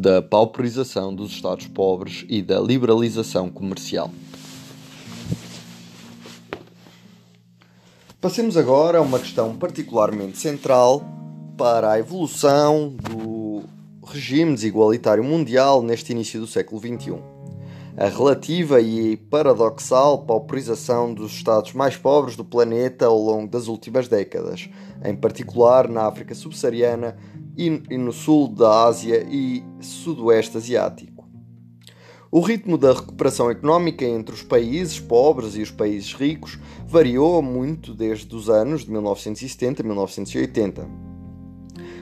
da pauperização dos Estados pobres e da liberalização comercial. Passemos agora a uma questão particularmente central para a evolução do regime desigualitário mundial neste início do século XXI. A relativa e paradoxal pauperização dos Estados mais pobres do planeta ao longo das últimas décadas, em particular na África subsaariana e no sul da Ásia e sudoeste asiático. O ritmo da recuperação económica entre os países pobres e os países ricos variou muito desde os anos de 1970 a 1980.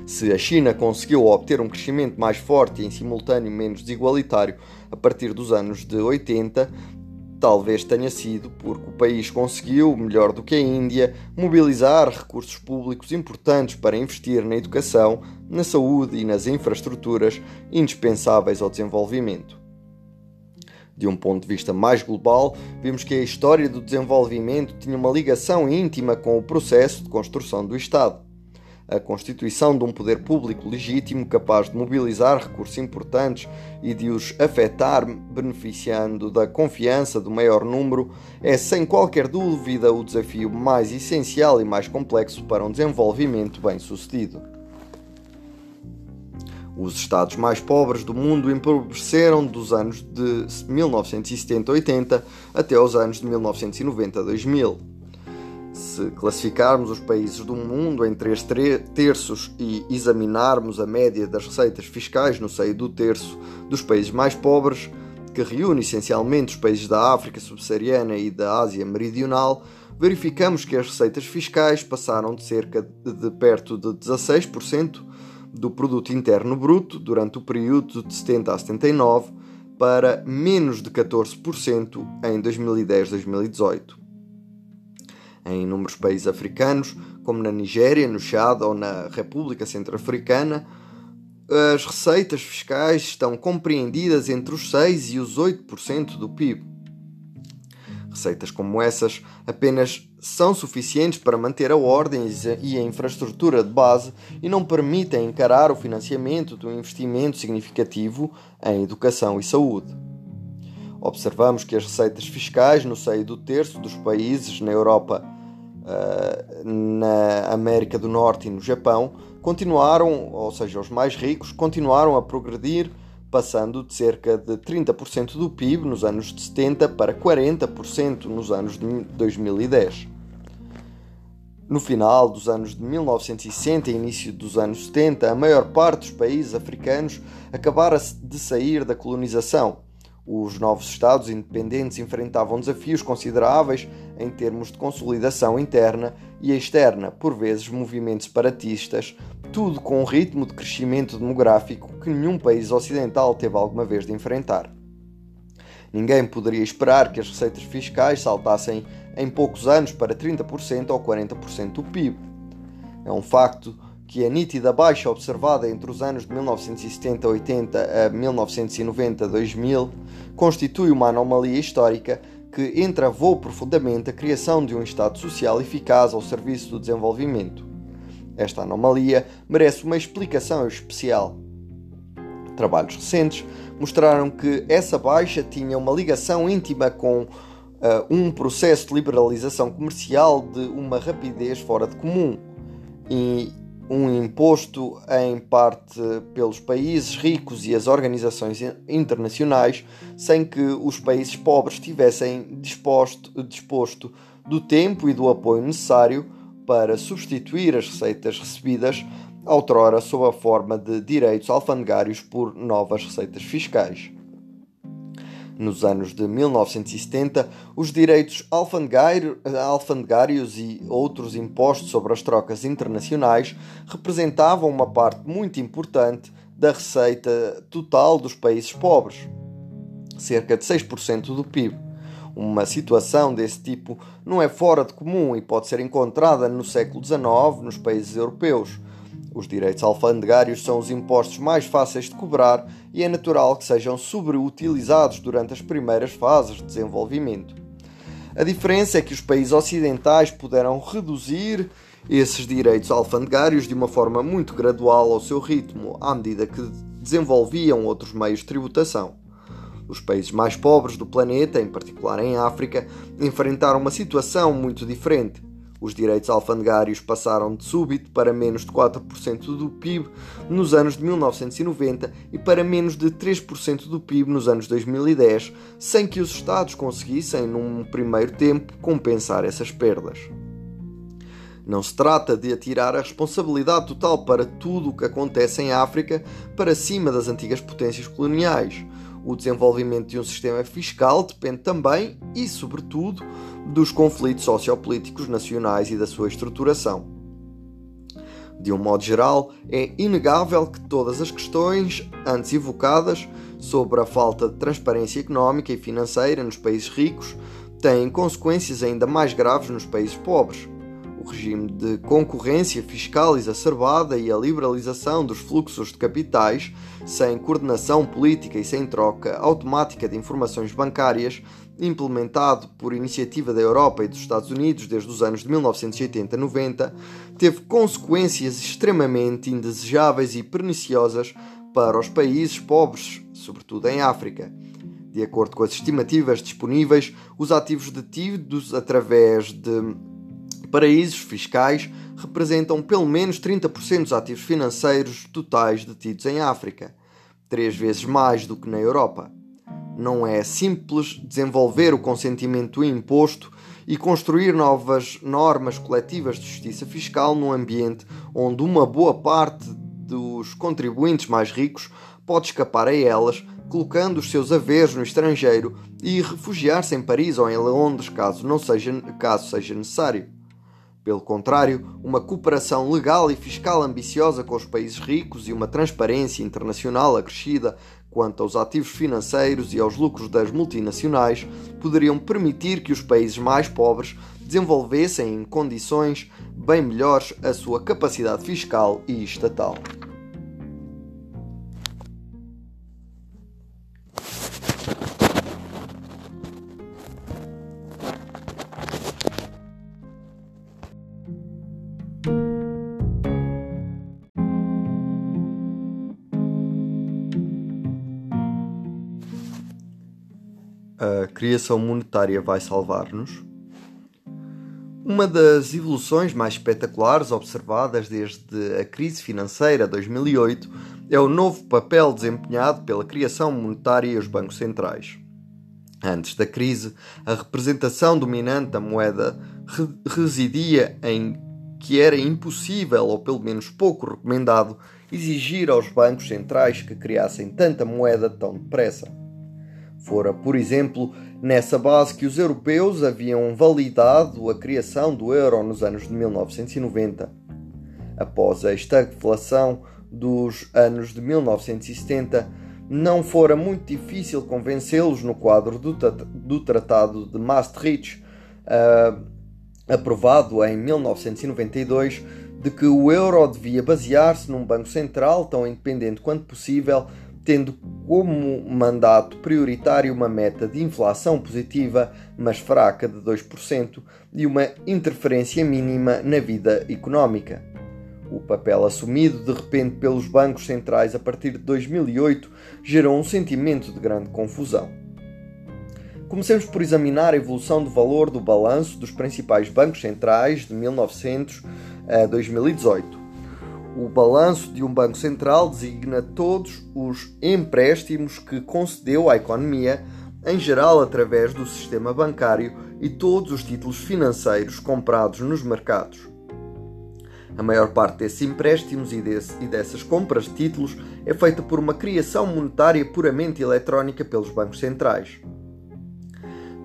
Se a China conseguiu obter um crescimento mais forte e em simultâneo menos desigualitário a partir dos anos de 80, Talvez tenha sido porque o país conseguiu, melhor do que a Índia, mobilizar recursos públicos importantes para investir na educação, na saúde e nas infraestruturas indispensáveis ao desenvolvimento. De um ponto de vista mais global, vimos que a história do desenvolvimento tinha uma ligação íntima com o processo de construção do Estado a constituição de um poder público legítimo capaz de mobilizar recursos importantes e de os afetar, beneficiando da confiança do maior número, é sem qualquer dúvida o desafio mais essencial e mais complexo para um desenvolvimento bem-sucedido. Os Estados mais pobres do mundo empobreceram dos anos de 1970-80 até os anos de 1990-2000 se classificarmos os países do mundo em três terços e examinarmos a média das receitas fiscais no seio do terço dos países mais pobres, que reúne essencialmente os países da África subsaariana e da Ásia Meridional, verificamos que as receitas fiscais passaram de cerca de perto de 16% do produto interno bruto durante o período de 70 a 79 para menos de 14% em 2010-2018 em inúmeros países africanos, como na Nigéria, no Chad ou na República Centro-Africana, as receitas fiscais estão compreendidas entre os 6% e os 8% do PIB. Receitas como essas apenas são suficientes para manter a ordem e a infraestrutura de base e não permitem encarar o financiamento de um investimento significativo em educação e saúde. Observamos que as receitas fiscais no seio do terço dos países na Europa na América do Norte e no Japão continuaram, ou seja, os mais ricos, continuaram a progredir, passando de cerca de 30% do PIB nos anos de 70 para 40% nos anos de 2010. No final dos anos de 1960 e início dos anos 70, a maior parte dos países africanos acabara de sair da colonização os novos Estados independentes enfrentavam desafios consideráveis em termos de consolidação interna e externa, por vezes movimentos separatistas, tudo com um ritmo de crescimento demográfico que nenhum país ocidental teve alguma vez de enfrentar. Ninguém poderia esperar que as receitas fiscais saltassem em poucos anos para 30% ou 40% do PIB. É um facto que a nítida baixa observada entre os anos de 1970-80 a 1990-2000 constitui uma anomalia histórica que entravou profundamente a criação de um Estado social eficaz ao serviço do desenvolvimento. Esta anomalia merece uma explicação especial. Trabalhos recentes mostraram que essa baixa tinha uma ligação íntima com uh, um processo de liberalização comercial de uma rapidez fora de comum e um imposto em parte pelos países ricos e as organizações internacionais, sem que os países pobres tivessem disposto, disposto do tempo e do apoio necessário para substituir as receitas recebidas outrora sob a forma de direitos alfandegários por novas receitas fiscais. Nos anos de 1970, os direitos alfandegários e outros impostos sobre as trocas internacionais representavam uma parte muito importante da receita total dos países pobres, cerca de 6% do PIB. Uma situação desse tipo não é fora de comum e pode ser encontrada no século XIX nos países europeus os direitos alfandegários são os impostos mais fáceis de cobrar e é natural que sejam sobreutilizados durante as primeiras fases de desenvolvimento. A diferença é que os países ocidentais puderam reduzir esses direitos alfandegários de uma forma muito gradual ao seu ritmo, à medida que desenvolviam outros meios de tributação. Os países mais pobres do planeta, em particular em África, enfrentaram uma situação muito diferente. Os direitos alfandegários passaram de súbito para menos de 4% do PIB nos anos de 1990 e para menos de 3% do PIB nos anos 2010, sem que os Estados conseguissem, num primeiro tempo, compensar essas perdas. Não se trata de atirar a responsabilidade total para tudo o que acontece em África para cima das antigas potências coloniais. O desenvolvimento de um sistema fiscal depende também e, sobretudo, dos conflitos sociopolíticos nacionais e da sua estruturação. De um modo geral, é inegável que todas as questões antes evocadas sobre a falta de transparência económica e financeira nos países ricos têm consequências ainda mais graves nos países pobres regime de concorrência fiscal exacerbada e a liberalização dos fluxos de capitais, sem coordenação política e sem troca automática de informações bancárias, implementado por iniciativa da Europa e dos Estados Unidos desde os anos de 1980-90, teve consequências extremamente indesejáveis e perniciosas para os países pobres, sobretudo em África. De acordo com as estimativas disponíveis, os ativos detidos através de Paraísos fiscais representam pelo menos 30% dos ativos financeiros totais detidos em África, três vezes mais do que na Europa. Não é simples desenvolver o consentimento imposto e construir novas normas coletivas de justiça fiscal num ambiente onde uma boa parte dos contribuintes mais ricos pode escapar a elas, colocando os seus haveres no estrangeiro e refugiar-se em Paris ou em Londres, caso, não seja, caso seja necessário. Pelo contrário, uma cooperação legal e fiscal ambiciosa com os países ricos e uma transparência internacional acrescida quanto aos ativos financeiros e aos lucros das multinacionais poderiam permitir que os países mais pobres desenvolvessem em condições bem melhores a sua capacidade fiscal e estatal. Criação monetária vai salvar-nos? Uma das evoluções mais espetaculares observadas desde a crise financeira de 2008 é o novo papel desempenhado pela criação monetária e os bancos centrais. Antes da crise, a representação dominante da moeda residia em que era impossível, ou pelo menos pouco recomendado, exigir aos bancos centrais que criassem tanta moeda tão depressa. Fora, por exemplo, nessa base que os europeus haviam validado a criação do euro nos anos de 1990. Após a estagflação dos anos de 1970, não fora muito difícil convencê-los no quadro do, do Tratado de Maastricht, uh, aprovado em 1992, de que o euro devia basear-se num banco central tão independente quanto possível tendo como mandato prioritário uma meta de inflação positiva, mas fraca, de 2% e uma interferência mínima na vida económica. O papel assumido de repente pelos bancos centrais a partir de 2008 gerou um sentimento de grande confusão. Comecemos por examinar a evolução do valor do balanço dos principais bancos centrais de 1900 a 2018. O balanço de um Banco Central designa todos os empréstimos que concedeu à economia, em geral através do sistema bancário, e todos os títulos financeiros comprados nos mercados. A maior parte desses empréstimos e, desse, e dessas compras de títulos é feita por uma criação monetária puramente eletrónica pelos bancos centrais.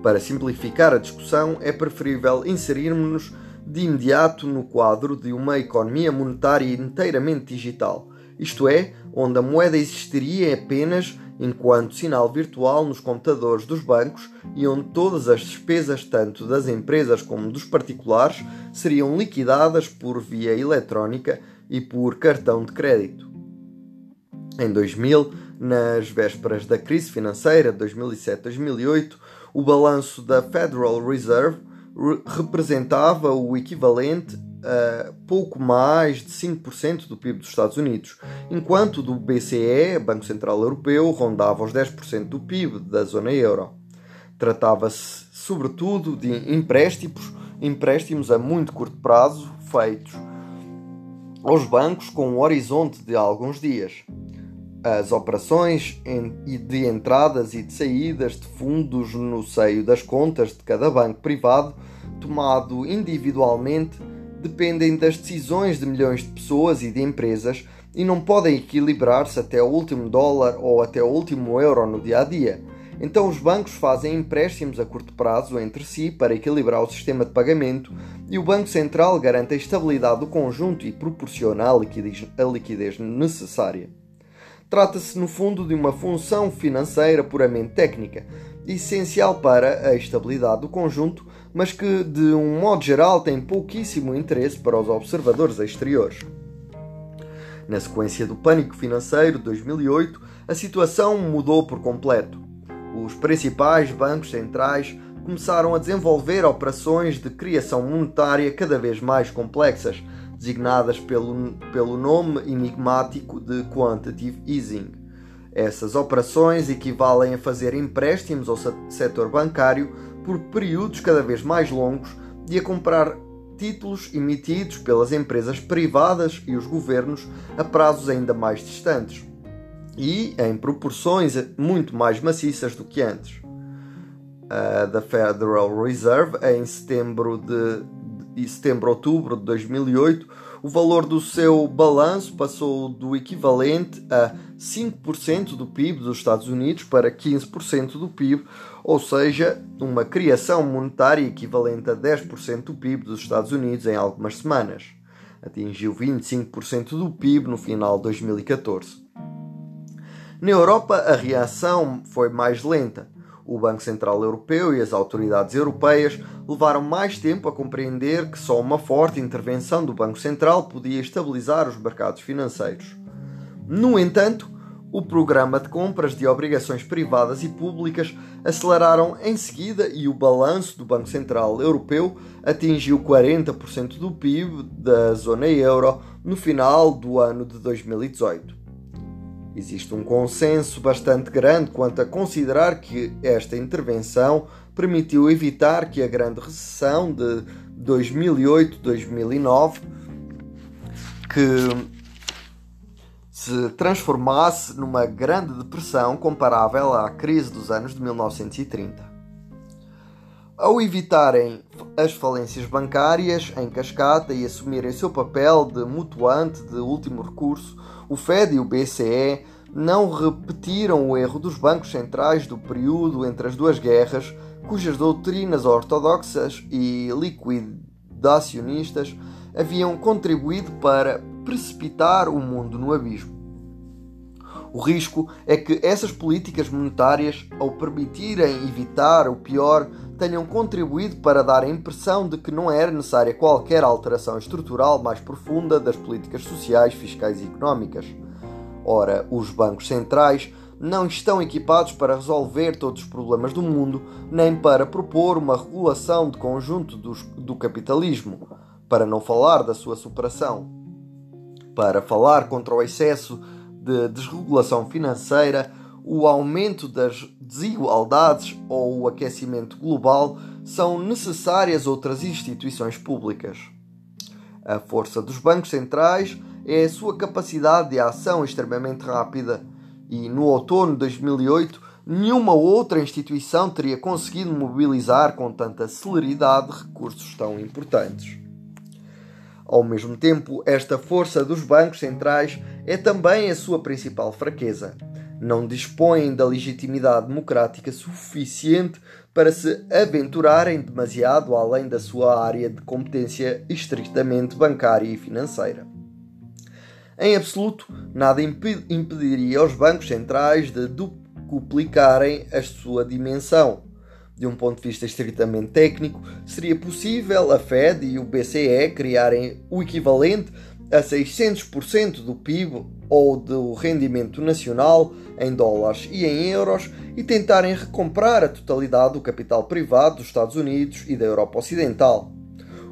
Para simplificar a discussão, é preferível inserirmos-nos de imediato no quadro de uma economia monetária inteiramente digital, isto é, onde a moeda existiria apenas enquanto sinal virtual nos computadores dos bancos e onde todas as despesas, tanto das empresas como dos particulares, seriam liquidadas por via eletrónica e por cartão de crédito. Em 2000, nas vésperas da crise financeira de 2007-2008, o balanço da Federal Reserve representava o equivalente a pouco mais de 5% do PIB dos Estados Unidos, enquanto do BCE, Banco Central Europeu, rondava os 10% do PIB da zona euro. Tratava-se, sobretudo, de empréstimos, empréstimos a muito curto prazo feitos aos bancos com um horizonte de alguns dias. As operações de entradas e de saídas de fundos no seio das contas de cada banco privado, tomado individualmente, dependem das decisões de milhões de pessoas e de empresas e não podem equilibrar-se até o último dólar ou até o último euro no dia a dia. Então os bancos fazem empréstimos a curto prazo entre si para equilibrar o sistema de pagamento e o Banco Central garante a estabilidade do conjunto e proporciona a liquidez, a liquidez necessária. Trata-se, no fundo, de uma função financeira puramente técnica, essencial para a estabilidade do conjunto, mas que, de um modo geral, tem pouquíssimo interesse para os observadores exteriores. Na sequência do pânico financeiro de 2008, a situação mudou por completo. Os principais bancos centrais começaram a desenvolver operações de criação monetária cada vez mais complexas, designadas pelo, pelo nome enigmático de quantitative easing. Essas operações equivalem a fazer empréstimos ao setor bancário por períodos cada vez mais longos e a comprar títulos emitidos pelas empresas privadas e os governos a prazos ainda mais distantes e em proporções muito mais maciças do que antes. Uh, da Federal Reserve, em setembro de e setembro-outubro de 2008, o valor do seu balanço passou do equivalente a 5% do PIB dos Estados Unidos para 15% do PIB, ou seja, uma criação monetária equivalente a 10% do PIB dos Estados Unidos em algumas semanas. Atingiu 25% do PIB no final de 2014. Na Europa, a reação foi mais lenta o Banco Central Europeu e as autoridades europeias levaram mais tempo a compreender que só uma forte intervenção do Banco Central podia estabilizar os mercados financeiros. No entanto, o programa de compras de obrigações privadas e públicas aceleraram em seguida e o balanço do Banco Central Europeu atingiu 40% do PIB da zona euro no final do ano de 2018. Existe um consenso bastante grande quanto a considerar que esta intervenção permitiu evitar que a grande recessão de 2008-2009 que se transformasse numa grande depressão comparável à crise dos anos de 1930. Ao evitarem as falências bancárias em cascata e assumirem seu papel de mutuante de último recurso, o Fed e o BCE não repetiram o erro dos bancos centrais do período entre as duas guerras, cujas doutrinas ortodoxas e liquidacionistas haviam contribuído para precipitar o mundo no abismo. O risco é que essas políticas monetárias, ao permitirem evitar o pior, tenham contribuído para dar a impressão de que não era necessária qualquer alteração estrutural mais profunda das políticas sociais, fiscais e económicas. Ora, os bancos centrais não estão equipados para resolver todos os problemas do mundo, nem para propor uma regulação de conjunto do, do capitalismo, para não falar da sua superação. Para falar contra o excesso de desregulação financeira, o aumento das desigualdades ou o aquecimento global, são necessárias outras instituições públicas. A força dos bancos centrais é a sua capacidade de ação extremamente rápida e no outono de 2008 nenhuma outra instituição teria conseguido mobilizar com tanta celeridade recursos tão importantes. Ao mesmo tempo, esta força dos bancos centrais é também a sua principal fraqueza não dispõem da legitimidade democrática suficiente para se aventurarem demasiado além da sua área de competência estritamente bancária e financeira. Em absoluto, nada impediria os bancos centrais de duplicarem a sua dimensão. De um ponto de vista estritamente técnico, seria possível a Fed e o BCE criarem o equivalente a 600% do PIB ou do rendimento nacional em dólares e em euros e tentarem recomprar a totalidade do capital privado dos Estados Unidos e da Europa Ocidental.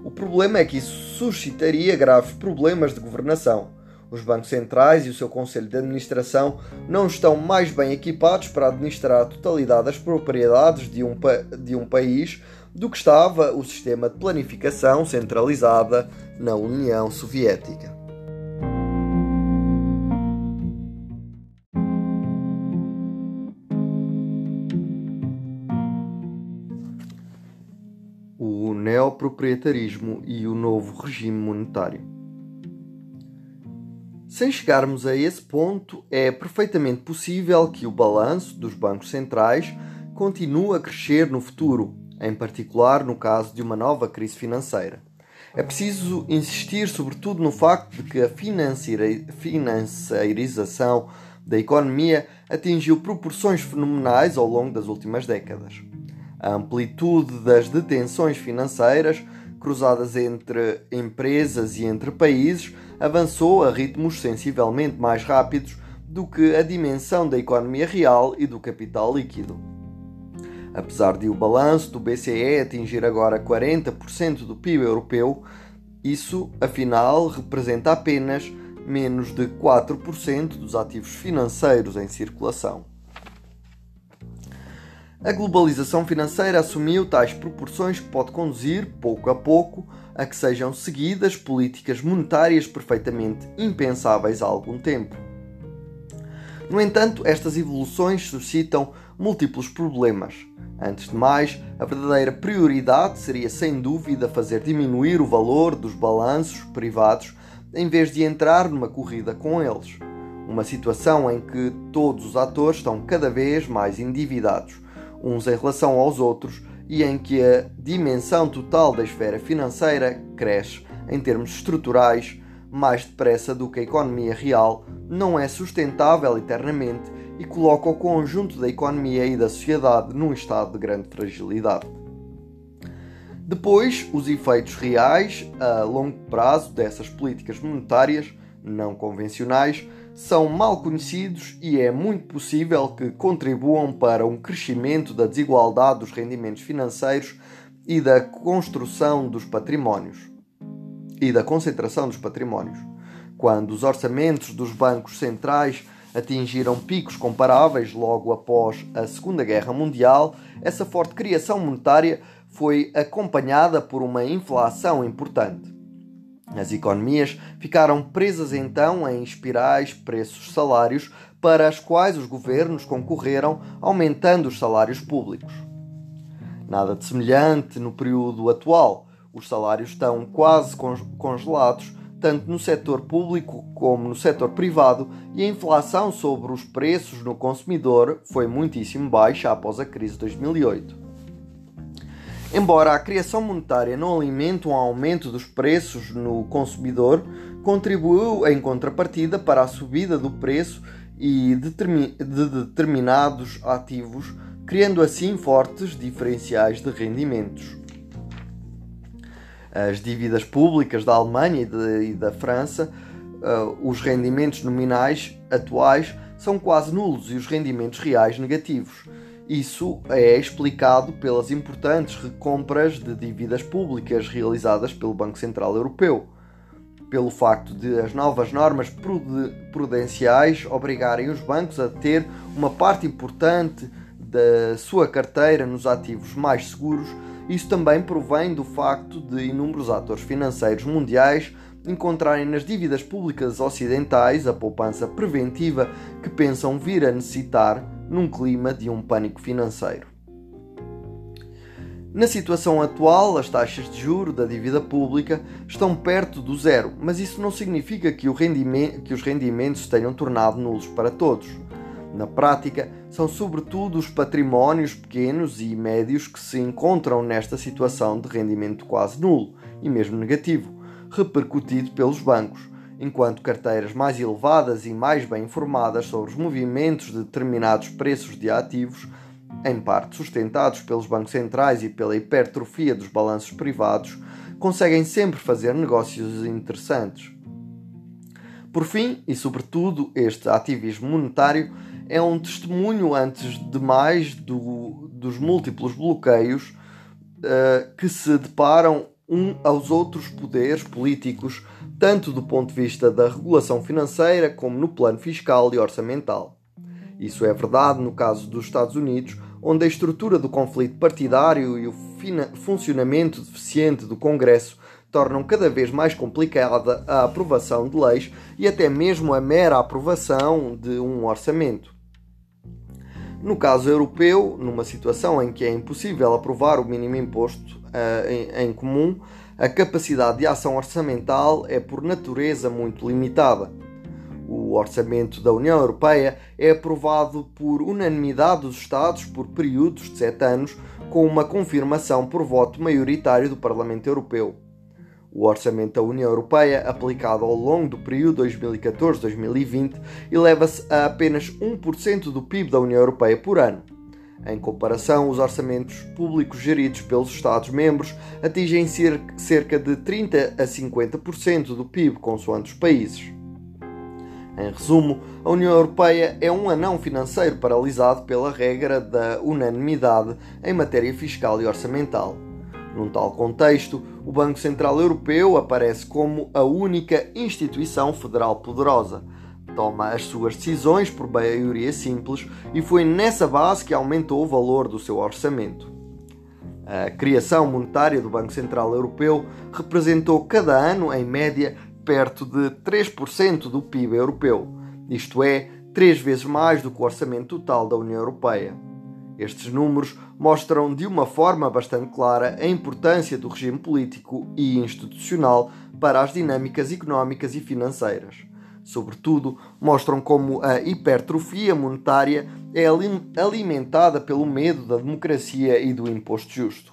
O problema é que isso suscitaria graves problemas de governação. Os bancos centrais e o seu conselho de administração não estão mais bem equipados para administrar a totalidade das propriedades de um, de um país do que estava o sistema de planificação centralizada na União Soviética. O neoproprietarismo e o novo regime monetário. Sem chegarmos a esse ponto, é perfeitamente possível que o balanço dos bancos centrais continue a crescer no futuro, em particular no caso de uma nova crise financeira. É preciso insistir sobretudo no facto de que a financeirização da economia atingiu proporções fenomenais ao longo das últimas décadas. A amplitude das detenções financeiras, cruzadas entre empresas e entre países, avançou a ritmos sensivelmente mais rápidos do que a dimensão da economia real e do capital líquido. Apesar de o balanço do BCE atingir agora 40% do PIB europeu, isso, afinal, representa apenas menos de 4% dos ativos financeiros em circulação. A globalização financeira assumiu tais proporções que pode conduzir, pouco a pouco, a que sejam seguidas políticas monetárias perfeitamente impensáveis há algum tempo. No entanto, estas evoluções suscitam múltiplos problemas. Antes de mais, a verdadeira prioridade seria sem dúvida fazer diminuir o valor dos balanços privados em vez de entrar numa corrida com eles. Uma situação em que todos os atores estão cada vez mais endividados, uns em relação aos outros, e em que a dimensão total da esfera financeira cresce em termos estruturais mais depressa do que a economia real não é sustentável eternamente e coloca o conjunto da economia e da sociedade num estado de grande fragilidade. Depois, os efeitos reais a longo prazo dessas políticas monetárias não convencionais são mal conhecidos e é muito possível que contribuam para um crescimento da desigualdade dos rendimentos financeiros e da construção dos patrimónios e da concentração dos patrimónios. Quando os orçamentos dos bancos centrais atingiram picos comparáveis logo após a Segunda Guerra Mundial, essa forte criação monetária foi acompanhada por uma inflação importante. As economias ficaram presas então em espirais preços-salários para as quais os governos concorreram, aumentando os salários públicos. Nada de semelhante no período atual. Os salários estão quase congelados tanto no setor público como no setor privado, e a inflação sobre os preços no consumidor foi muitíssimo baixa após a crise de 2008. Embora a criação monetária não alimente um aumento dos preços no consumidor, contribuiu em contrapartida para a subida do preço e de determinados ativos, criando assim fortes diferenciais de rendimentos. As dívidas públicas da Alemanha e, da França, uh, os rendimentos nominais atuais são quase nulos e os rendimentos reais negativos. Isso é explicado pelas importantes recompras de dívidas públicas realizadas pelo Banco Central Europeu, pelo facto de as novas normas prudenciais obrigarem os bancos a ter uma parte importante da sua carteira nos ativos mais seguros. Isso também provém do facto de inúmeros atores financeiros mundiais encontrarem nas dívidas públicas ocidentais a poupança preventiva que pensam vir a necessitar num clima de um pânico financeiro. Na situação atual, as taxas de juro da dívida pública estão perto do zero, mas isso não significa que, que os rendimentos tenham tornado nulos para todos. Na prática, são sobretudo os patrimónios pequenos e médios que se encontram nesta situação de rendimento quase nulo e mesmo negativo, repercutido pelos bancos, enquanto carteiras mais elevadas e mais bem informadas sobre os movimentos de determinados preços de ativos, em parte sustentados pelos bancos centrais e pela hipertrofia dos balanços privados, conseguem sempre fazer negócios interessantes. Por fim, e sobretudo, este ativismo monetário é um testemunho, antes de mais, do, dos múltiplos bloqueios uh, que se deparam um aos outros poderes políticos, tanto do ponto de vista da regulação financeira como no plano fiscal e orçamental. Isso é verdade no caso dos Estados Unidos, onde a estrutura do conflito partidário e o funcionamento deficiente do Congresso tornam cada vez mais complicada a aprovação de leis e até mesmo a mera aprovação de um orçamento. No caso europeu, numa situação em que é impossível aprovar o mínimo imposto uh, em, em comum, a capacidade de ação orçamental é por natureza muito limitada. O orçamento da União Europeia é aprovado por unanimidade dos Estados por períodos de sete anos, com uma confirmação por voto maioritário do Parlamento Europeu. O orçamento da União Europeia, aplicado ao longo do período 2014-2020, eleva-se a apenas 1% do PIB da União Europeia por ano. Em comparação, os orçamentos públicos geridos pelos Estados-membros atingem cerca de 30 a 50% do PIB, consoante os países. Em resumo, a União Europeia é um anão financeiro paralisado pela regra da unanimidade em matéria fiscal e orçamental. Num tal contexto, o Banco Central Europeu aparece como a única instituição federal poderosa. Toma as suas decisões por maioria simples e foi nessa base que aumentou o valor do seu orçamento. A criação monetária do Banco Central Europeu representou cada ano, em média, perto de 3% do PIB europeu, isto é, três vezes mais do que o orçamento total da União Europeia. Estes números mostram de uma forma bastante clara a importância do regime político e institucional para as dinâmicas económicas e financeiras. Sobretudo, mostram como a hipertrofia monetária é alimentada pelo medo da democracia e do imposto justo.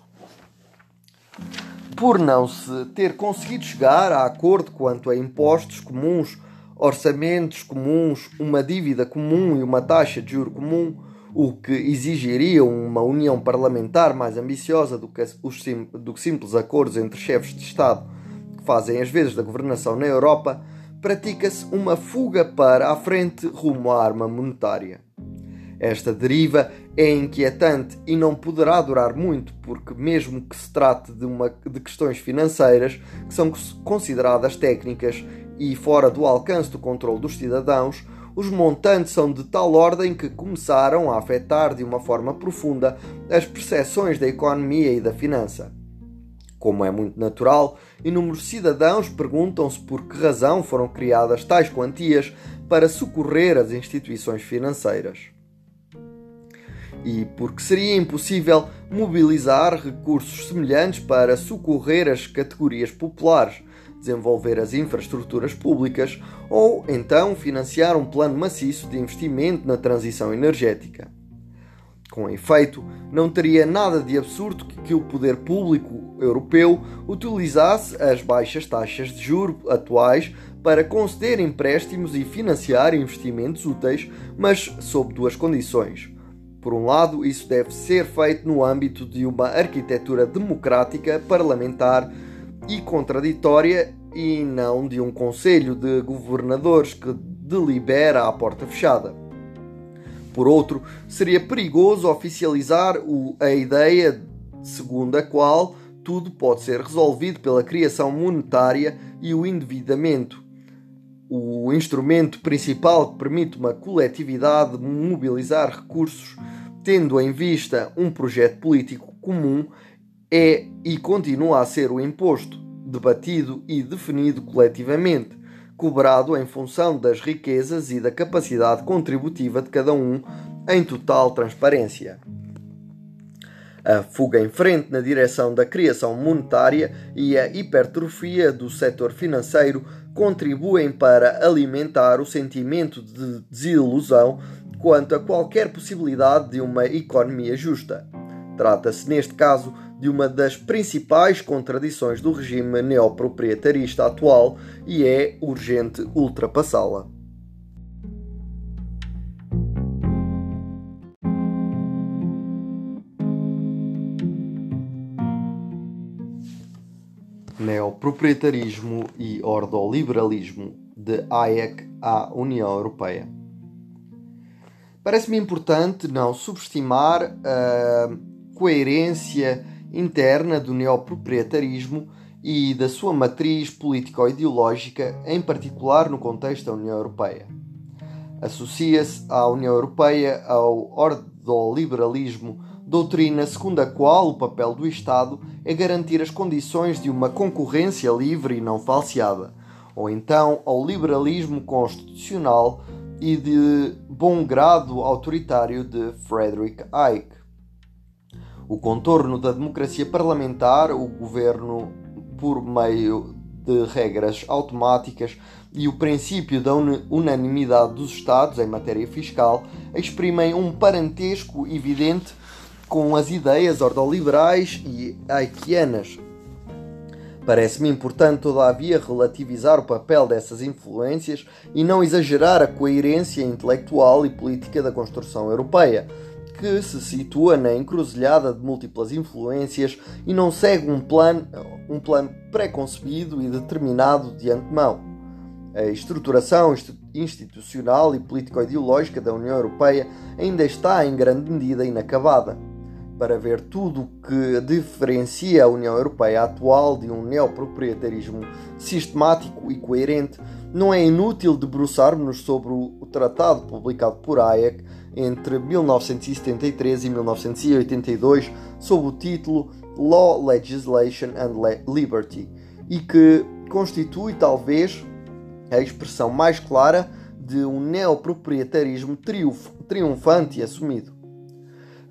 Por não se ter conseguido chegar a acordo quanto a impostos comuns, orçamentos comuns, uma dívida comum e uma taxa de juro comum, o que exigiria uma união parlamentar mais ambiciosa do que, os do que simples acordos entre chefes de Estado que fazem as vezes da governação na Europa, pratica-se uma fuga para a frente rumo à arma monetária. Esta deriva é inquietante e não poderá durar muito, porque, mesmo que se trate de, uma, de questões financeiras que são consideradas técnicas e fora do alcance do controle dos cidadãos, os montantes são de tal ordem que começaram a afetar de uma forma profunda as percepções da economia e da finança. Como é muito natural, inúmeros cidadãos perguntam-se por que razão foram criadas tais quantias para socorrer as instituições financeiras. E porque seria impossível mobilizar recursos semelhantes para socorrer as categorias populares, desenvolver as infraestruturas públicas ou então financiar um plano maciço de investimento na transição energética. Com efeito, não teria nada de absurdo que o poder público europeu utilizasse as baixas taxas de juro atuais para conceder empréstimos e financiar investimentos úteis, mas sob duas condições. Por um lado, isso deve ser feito no âmbito de uma arquitetura democrática, parlamentar e contraditória e não de um conselho de governadores que delibera à porta fechada. Por outro, seria perigoso oficializar a ideia segundo a qual tudo pode ser resolvido pela criação monetária e o endividamento. O instrumento principal que permite uma coletividade mobilizar recursos, tendo em vista um projeto político comum, é e continua a ser o imposto, debatido e definido coletivamente, cobrado em função das riquezas e da capacidade contributiva de cada um em total transparência. A fuga em frente na direção da criação monetária e a hipertrofia do setor financeiro contribuem para alimentar o sentimento de desilusão quanto a qualquer possibilidade de uma economia justa. Trata-se, neste caso, de uma das principais contradições do regime neoproprietarista atual e é urgente ultrapassá-la. Neoproprietarismo e ordoliberalismo de Hayek à União Europeia. Parece-me importante não subestimar a coerência interna do neoproprietarismo e da sua matriz político-ideológica, em particular no contexto da União Europeia. Associa-se à União Europeia ao ordoliberalismo, doutrina segundo a qual o papel do Estado é garantir as condições de uma concorrência livre e não falseada, ou então ao liberalismo constitucional e de bom grado autoritário de Frederick Hayek. O contorno da democracia parlamentar, o governo por meio de regras automáticas e o princípio da unanimidade dos Estados em matéria fiscal exprimem um parentesco evidente com as ideias ordoliberais e hayekianas. Parece-me importante, todavia, relativizar o papel dessas influências e não exagerar a coerência intelectual e política da construção europeia que se situa na encruzilhada de múltiplas influências e não segue um plano, um plano pré-concebido e determinado de antemão. A estruturação institucional e político-ideológica da União Europeia ainda está em grande medida inacabada. Para ver tudo o que diferencia a União Europeia atual de um neoproprietarismo sistemático e coerente, não é inútil debruçarmos sobre o tratado publicado por Hayek entre 1973 e 1982 sob o título Law, Legislation and Liberty e que constitui talvez a expressão mais clara de um neoproprietarismo triunfante e assumido.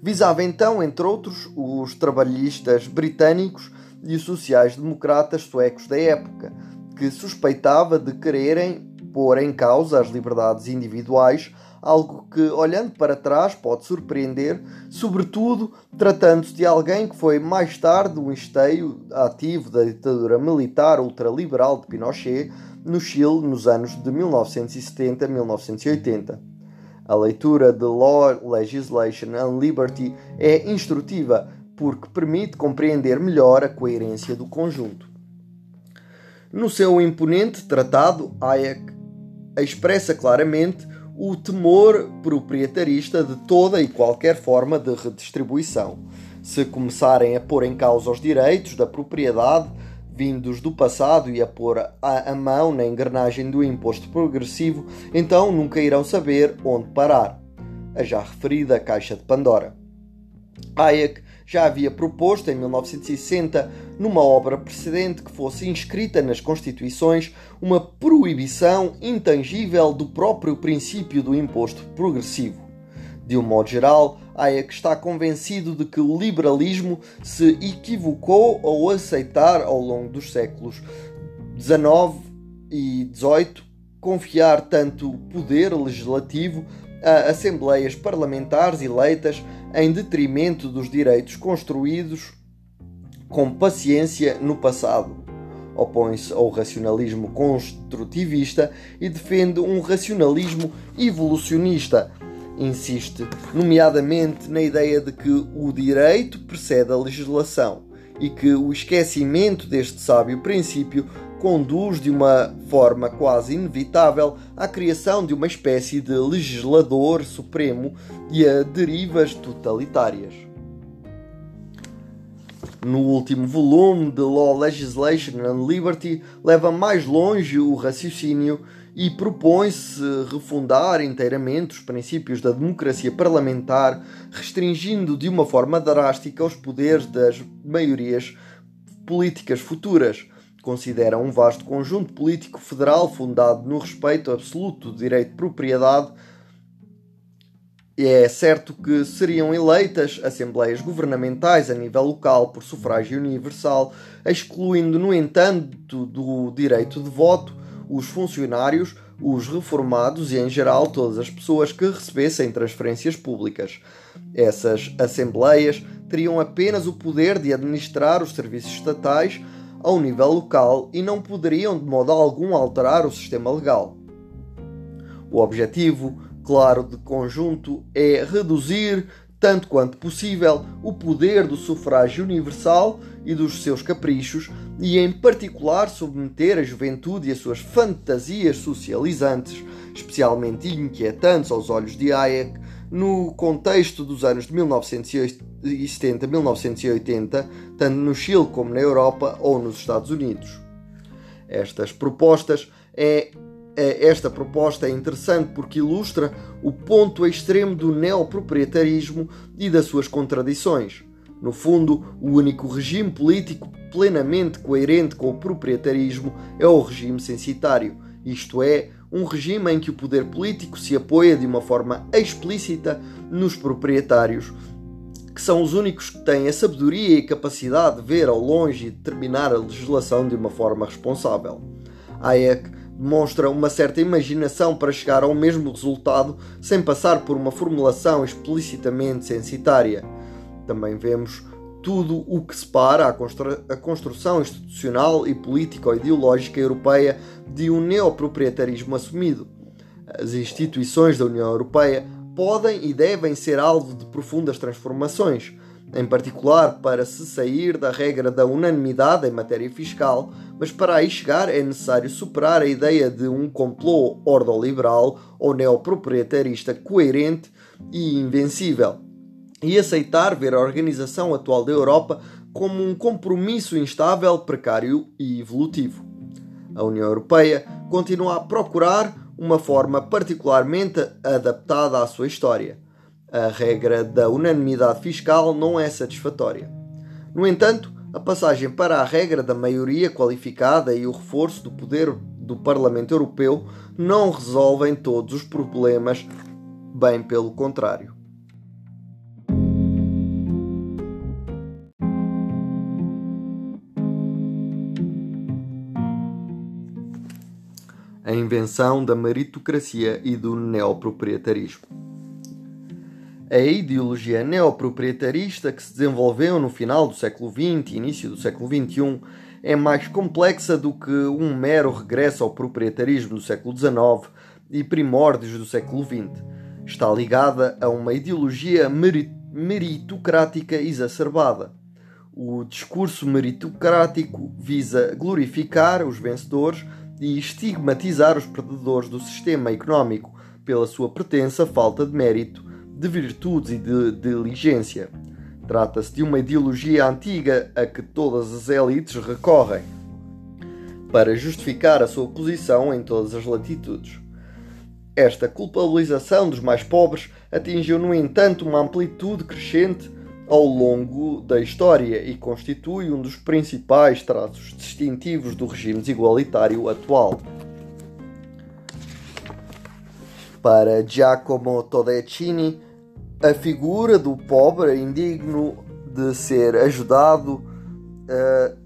Visava então, entre outros, os trabalhistas britânicos e os sociais-democratas suecos da época, que suspeitava de quererem pôr em causa as liberdades individuais algo que, olhando para trás, pode surpreender, sobretudo tratando-se de alguém que foi mais tarde um esteio ativo da ditadura militar ultraliberal de Pinochet no Chile nos anos de 1970 a 1980. A leitura de Law, Legislation and Liberty é instrutiva porque permite compreender melhor a coerência do conjunto. No seu imponente tratado, Hayek expressa claramente o temor proprietarista de toda e qualquer forma de redistribuição. Se começarem a pôr em causa os direitos da propriedade vindos do passado e a pôr a, a mão na engrenagem do imposto progressivo, então nunca irão saber onde parar. A já referida Caixa de Pandora. Hayek já havia proposto em 1960, numa obra precedente que fosse inscrita nas Constituições, uma proibição intangível do próprio princípio do imposto progressivo. De um modo geral, Hayek está convencido de que o liberalismo se equivocou ao aceitar ao longo dos séculos XIX e XVIII confiar tanto poder legislativo a assembleias parlamentares eleitas em detrimento dos direitos construídos com paciência no passado. Opõe-se ao racionalismo construtivista e defende um racionalismo evolucionista. Insiste, nomeadamente, na ideia de que o direito precede a legislação e que o esquecimento deste sábio princípio conduz de uma forma quase inevitável à criação de uma espécie de legislador supremo e a derivas totalitárias. No último volume de Law, Legislation and Liberty, leva mais longe o raciocínio e propõe-se refundar inteiramente os princípios da democracia parlamentar, restringindo de uma forma drástica os poderes das maiorias políticas futuras considera um vasto conjunto político federal fundado no respeito absoluto do direito de propriedade. É certo que seriam eleitas assembleias governamentais a nível local por sufrágio universal, excluindo, no entanto, do direito de voto os funcionários, os reformados e, em geral, todas as pessoas que recebessem transferências públicas. Essas assembleias teriam apenas o poder de administrar os serviços estatais ao nível local e não poderiam de modo algum alterar o sistema legal. O objetivo, claro, de conjunto é reduzir, tanto quanto possível, o poder do sufrágio universal e dos seus caprichos, e em particular submeter a juventude e as suas fantasias socializantes, especialmente inquietantes aos olhos de Hayek, no contexto dos anos de 1970 1980, tanto no Chile como na Europa ou nos Estados Unidos. Estas propostas é, é esta proposta é interessante porque ilustra o ponto extremo do neoproprietarismo e das suas contradições. No fundo, o único regime político plenamente coerente com o proprietarismo é o regime censitário, isto é, um regime em que o poder político se apoia de uma forma explícita nos proprietários, que são os únicos que têm a sabedoria e capacidade de ver ao longe e determinar a legislação de uma forma responsável. Hayek demonstra uma certa imaginação para chegar ao mesmo resultado sem passar por uma formulação explicitamente censitária. Também vemos tudo o que separa a, constru a construção institucional e político-ideológica europeia de um neoproprietarismo assumido. As instituições da União Europeia podem e devem ser alvo de profundas transformações, em particular para se sair da regra da unanimidade em matéria fiscal, mas para aí chegar é necessário superar a ideia de um complô ordoliberal ou neoproprietarista coerente e invencível e aceitar ver a organização atual da Europa como um compromisso instável, precário e evolutivo. A União Europeia continua a procurar uma forma particularmente adaptada à sua história. A regra da unanimidade fiscal não é satisfatória. No entanto, a passagem para a regra da maioria qualificada e o reforço do poder do Parlamento Europeu não resolvem todos os problemas, bem pelo contrário. Invenção da meritocracia e do neoproprietarismo. A ideologia neoproprietarista que se desenvolveu no final do século XX e início do século XXI é mais complexa do que um mero regresso ao proprietarismo do século XIX e primórdios do século XX. Está ligada a uma ideologia meritocrática exacerbada. O discurso meritocrático visa glorificar os vencedores e estigmatizar os perdedores do sistema económico pela sua pretensa falta de mérito, de virtudes e de diligência. Trata-se de uma ideologia antiga a que todas as elites recorrem para justificar a sua posição em todas as latitudes. Esta culpabilização dos mais pobres atingiu, no entanto, uma amplitude crescente ao longo da história e constitui um dos principais traços distintivos do regime desigualitário atual. Para Giacomo Todeccini, a figura do pobre indigno de ser ajudado uh,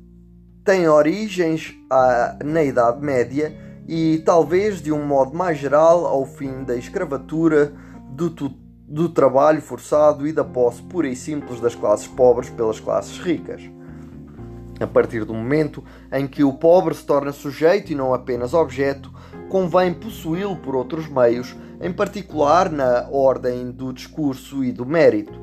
tem origens à, na Idade Média e talvez de um modo mais geral ao fim da escravatura do do trabalho forçado e da posse pura e simples das classes pobres pelas classes ricas. A partir do momento em que o pobre se torna sujeito e não apenas objeto, convém possuí-lo por outros meios, em particular na ordem do discurso e do mérito.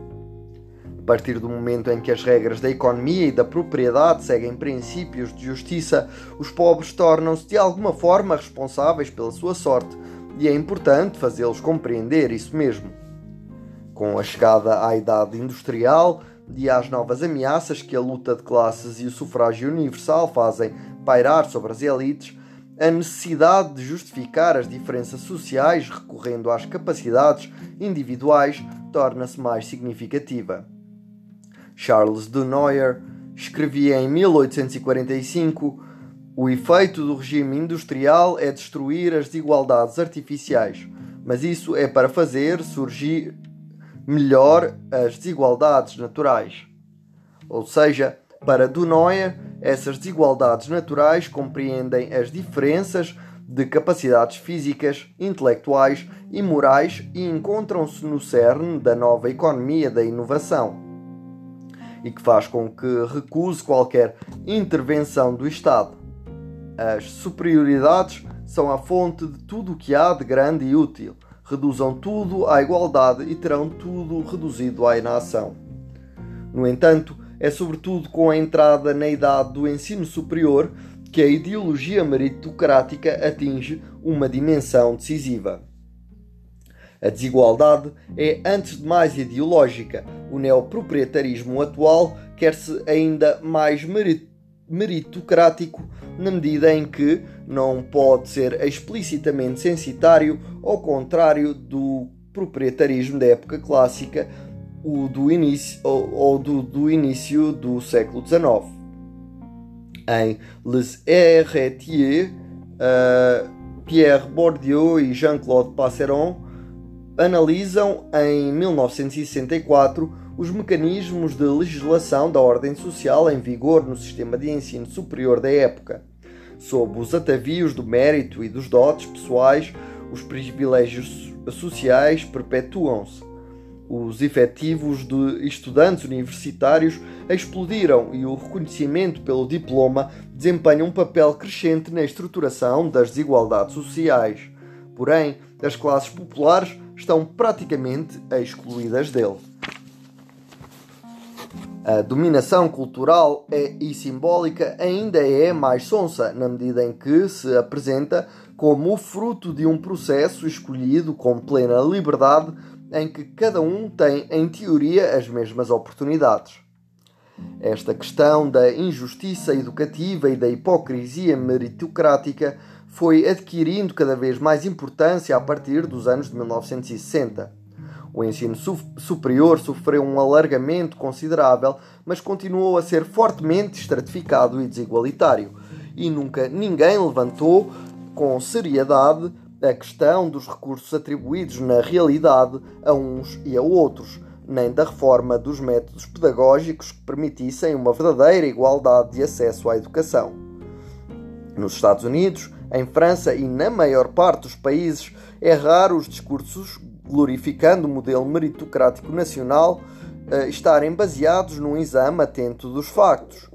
A partir do momento em que as regras da economia e da propriedade seguem princípios de justiça, os pobres tornam-se de alguma forma responsáveis pela sua sorte, e é importante fazê-los compreender isso mesmo com a chegada à idade industrial e às novas ameaças que a luta de classes e o sufrágio universal fazem pairar sobre as elites, a necessidade de justificar as diferenças sociais recorrendo às capacidades individuais torna-se mais significativa. Charles de Neuer escrevia em 1845: O efeito do regime industrial é destruir as desigualdades artificiais, mas isso é para fazer surgir melhor as desigualdades naturais. Ou seja, para Dunoyer, essas desigualdades naturais compreendem as diferenças de capacidades físicas, intelectuais e morais e encontram-se no cerne da nova economia da inovação e que faz com que recuse qualquer intervenção do Estado. As superioridades são a fonte de tudo o que há de grande e útil reduzam tudo à igualdade e terão tudo reduzido à inação. No entanto, é sobretudo com a entrada na idade do ensino superior que a ideologia meritocrática atinge uma dimensão decisiva. A desigualdade é, antes de mais, ideológica. O neoproprietarismo atual quer-se ainda mais meritocrático, na medida em que não pode ser explicitamente censitário, ao contrário do proprietarismo da época clássica, o do ou, ou do, do início do século XIX. Em Les Héritiers, uh, Pierre Bourdieu e Jean-Claude Passeron analisam em 1964 os mecanismos de legislação da ordem social em vigor no sistema de ensino superior da época. Sob os atavios do mérito e dos dotes pessoais, os privilégios sociais perpetuam-se. Os efetivos de estudantes universitários explodiram e o reconhecimento pelo diploma desempenha um papel crescente na estruturação das desigualdades sociais. Porém, as classes populares estão praticamente excluídas dele. A dominação cultural é, e simbólica ainda é mais sonsa, na medida em que se apresenta como o fruto de um processo escolhido com plena liberdade em que cada um tem, em teoria, as mesmas oportunidades. Esta questão da injustiça educativa e da hipocrisia meritocrática foi adquirindo cada vez mais importância a partir dos anos de 1960. O ensino superior sofreu um alargamento considerável, mas continuou a ser fortemente estratificado e desigualitário, e nunca ninguém levantou com seriedade a questão dos recursos atribuídos na realidade a uns e a outros, nem da reforma dos métodos pedagógicos que permitissem uma verdadeira igualdade de acesso à educação. Nos Estados Unidos, em França e na maior parte dos países, é raro os discursos glorificando o modelo meritocrático nacional uh, estarem baseados num exame atento dos factos.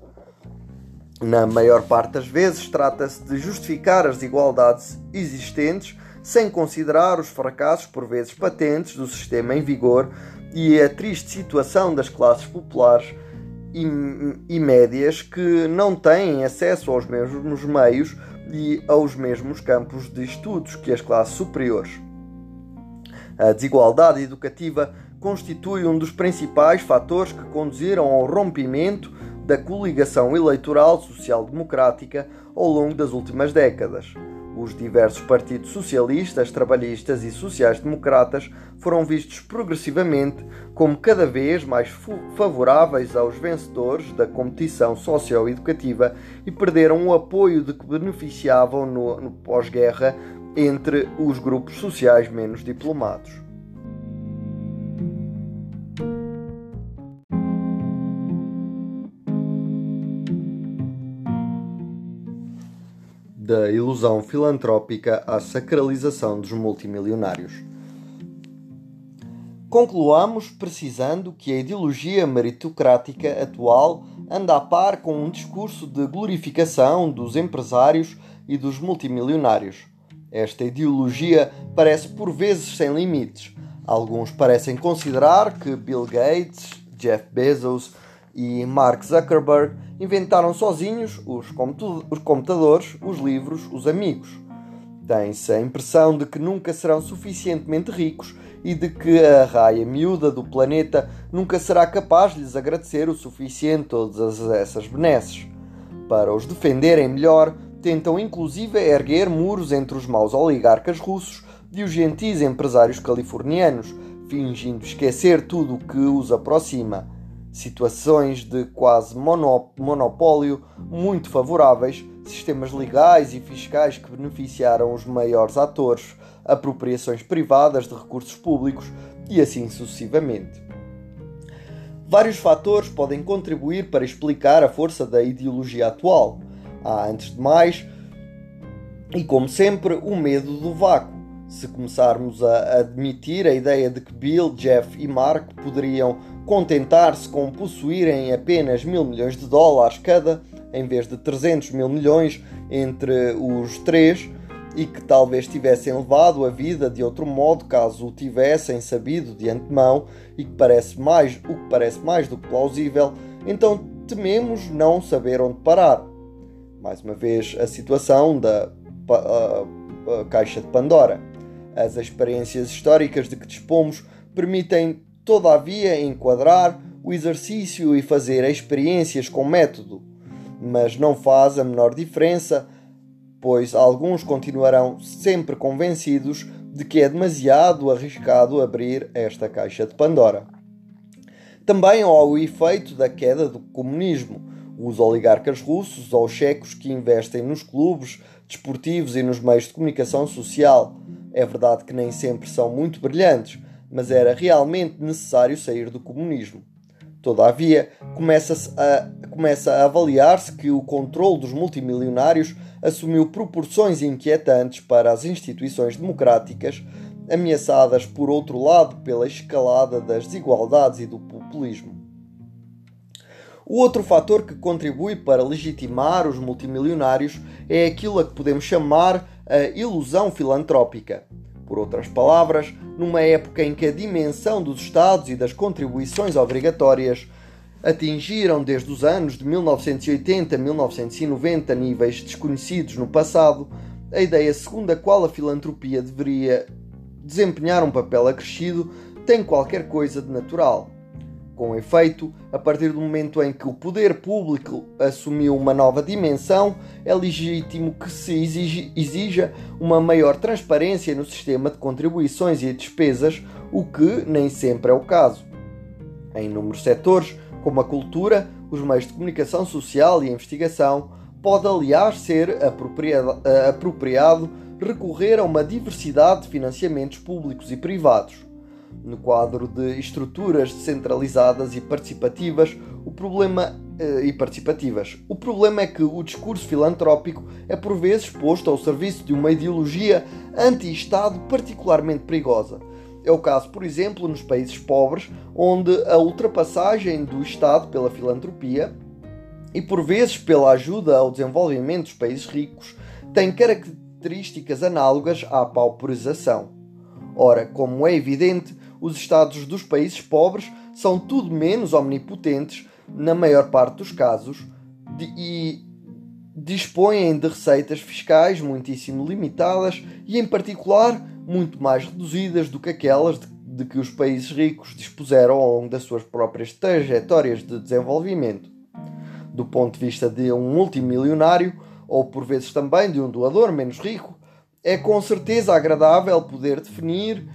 Na maior parte das vezes, trata-se de justificar as desigualdades existentes sem considerar os fracassos, por vezes patentes, do sistema em vigor e a triste situação das classes populares e, e médias que não têm acesso aos mesmos meios e aos mesmos campos de estudos que as classes superiores. A desigualdade educativa constitui um dos principais fatores que conduziram ao rompimento da coligação eleitoral social-democrática ao longo das últimas décadas. Os diversos partidos socialistas, trabalhistas e sociais-democratas foram vistos progressivamente como cada vez mais favoráveis aos vencedores da competição socio-educativa e perderam o apoio de que beneficiavam no, no pós-guerra entre os grupos sociais menos diplomados. da ilusão filantrópica à sacralização dos multimilionários. Concluamos precisando que a ideologia meritocrática atual anda a par com um discurso de glorificação dos empresários e dos multimilionários. Esta ideologia parece por vezes sem limites. Alguns parecem considerar que Bill Gates, Jeff Bezos e Mark Zuckerberg inventaram sozinhos os, computadores, os livros, os amigos. Tem-se a impressão de que nunca serão suficientemente ricos e de que a raia miúda do planeta nunca será capaz de lhes agradecer o suficiente todas essas benesses. Para os defenderem melhor, tentam inclusive erguer muros entre os maus oligarcas russos e os gentis empresários californianos, fingindo esquecer tudo o que os aproxima situações de quase monopólio muito favoráveis, sistemas legais e fiscais que beneficiaram os maiores atores, apropriações privadas de recursos públicos e assim sucessivamente. Vários fatores podem contribuir para explicar a força da ideologia atual. Há, antes de mais, e como sempre, o medo do vácuo. Se começarmos a admitir a ideia de que Bill, Jeff e Mark poderiam contentar-se com possuírem apenas mil milhões de dólares cada, em vez de 300 mil milhões entre os três, e que talvez tivessem levado a vida de outro modo caso o tivessem sabido de antemão, e que parece mais, o que parece mais do que plausível, então tememos não saber onde parar. Mais uma vez, a situação da a, a caixa de Pandora. As experiências históricas de que dispomos permitem, todavia, enquadrar o exercício e fazer experiências com método, mas não faz a menor diferença, pois alguns continuarão sempre convencidos de que é demasiado arriscado abrir esta caixa de Pandora. Também há o efeito da queda do comunismo. Os oligarcas russos ou checos que investem nos clubes desportivos e nos meios de comunicação social. É verdade que nem sempre são muito brilhantes, mas era realmente necessário sair do comunismo. Todavia, começa, a, começa a avaliar-se que o controle dos multimilionários assumiu proporções inquietantes para as instituições democráticas, ameaçadas, por outro lado, pela escalada das desigualdades e do populismo. O outro fator que contribui para legitimar os multimilionários é aquilo a que podemos chamar a ilusão filantrópica. Por outras palavras, numa época em que a dimensão dos Estados e das contribuições obrigatórias atingiram desde os anos de 1980 a 1990 níveis desconhecidos no passado, a ideia segundo a qual a filantropia deveria desempenhar um papel acrescido tem qualquer coisa de natural. Com efeito, a partir do momento em que o poder público assumiu uma nova dimensão, é legítimo que se exija uma maior transparência no sistema de contribuições e despesas, o que nem sempre é o caso. Em inúmeros setores, como a cultura, os meios de comunicação social e a investigação, pode aliás ser apropriado, apropriado recorrer a uma diversidade de financiamentos públicos e privados no quadro de estruturas centralizadas e participativas, o problema eh, e participativas. O problema é que o discurso filantrópico é por vezes posto ao serviço de uma ideologia anti-Estado particularmente perigosa. É o caso, por exemplo, nos países pobres, onde a ultrapassagem do Estado pela filantropia e por vezes pela ajuda ao desenvolvimento dos países ricos tem características análogas à pauperização. Ora, como é evidente, os Estados dos países pobres são tudo menos omnipotentes, na maior parte dos casos, de, e dispõem de receitas fiscais muitíssimo limitadas e, em particular, muito mais reduzidas do que aquelas de, de que os países ricos dispuseram ao longo das suas próprias trajetórias de desenvolvimento. Do ponto de vista de um multimilionário, ou por vezes também de um doador menos rico, é com certeza agradável poder definir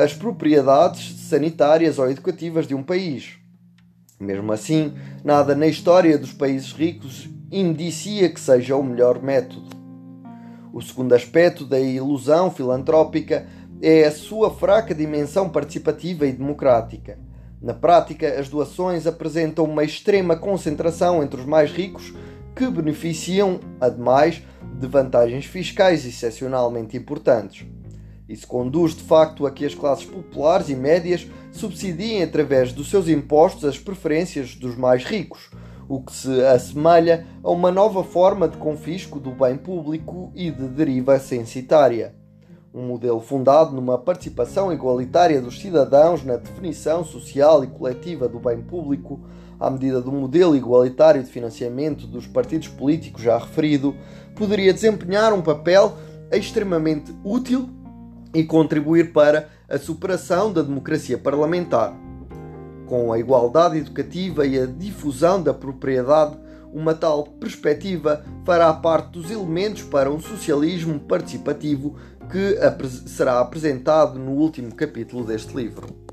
as propriedades sanitárias ou educativas de um país. Mesmo assim, nada na história dos países ricos indicia que seja o melhor método. O segundo aspecto da ilusão filantrópica é a sua fraca dimensão participativa e democrática. Na prática, as doações apresentam uma extrema concentração entre os mais ricos que beneficiam, ademais, de vantagens fiscais excepcionalmente importantes. Isso conduz de facto a que as classes populares e médias subsidiem através dos seus impostos as preferências dos mais ricos, o que se assemelha a uma nova forma de confisco do bem público e de deriva censitária. Um modelo fundado numa participação igualitária dos cidadãos na definição social e coletiva do bem público, à medida do modelo igualitário de financiamento dos partidos políticos já referido, poderia desempenhar um papel extremamente útil e contribuir para a superação da democracia parlamentar. Com a igualdade educativa e a difusão da propriedade, uma tal perspectiva fará parte dos elementos para um socialismo participativo que será apresentado no último capítulo deste livro.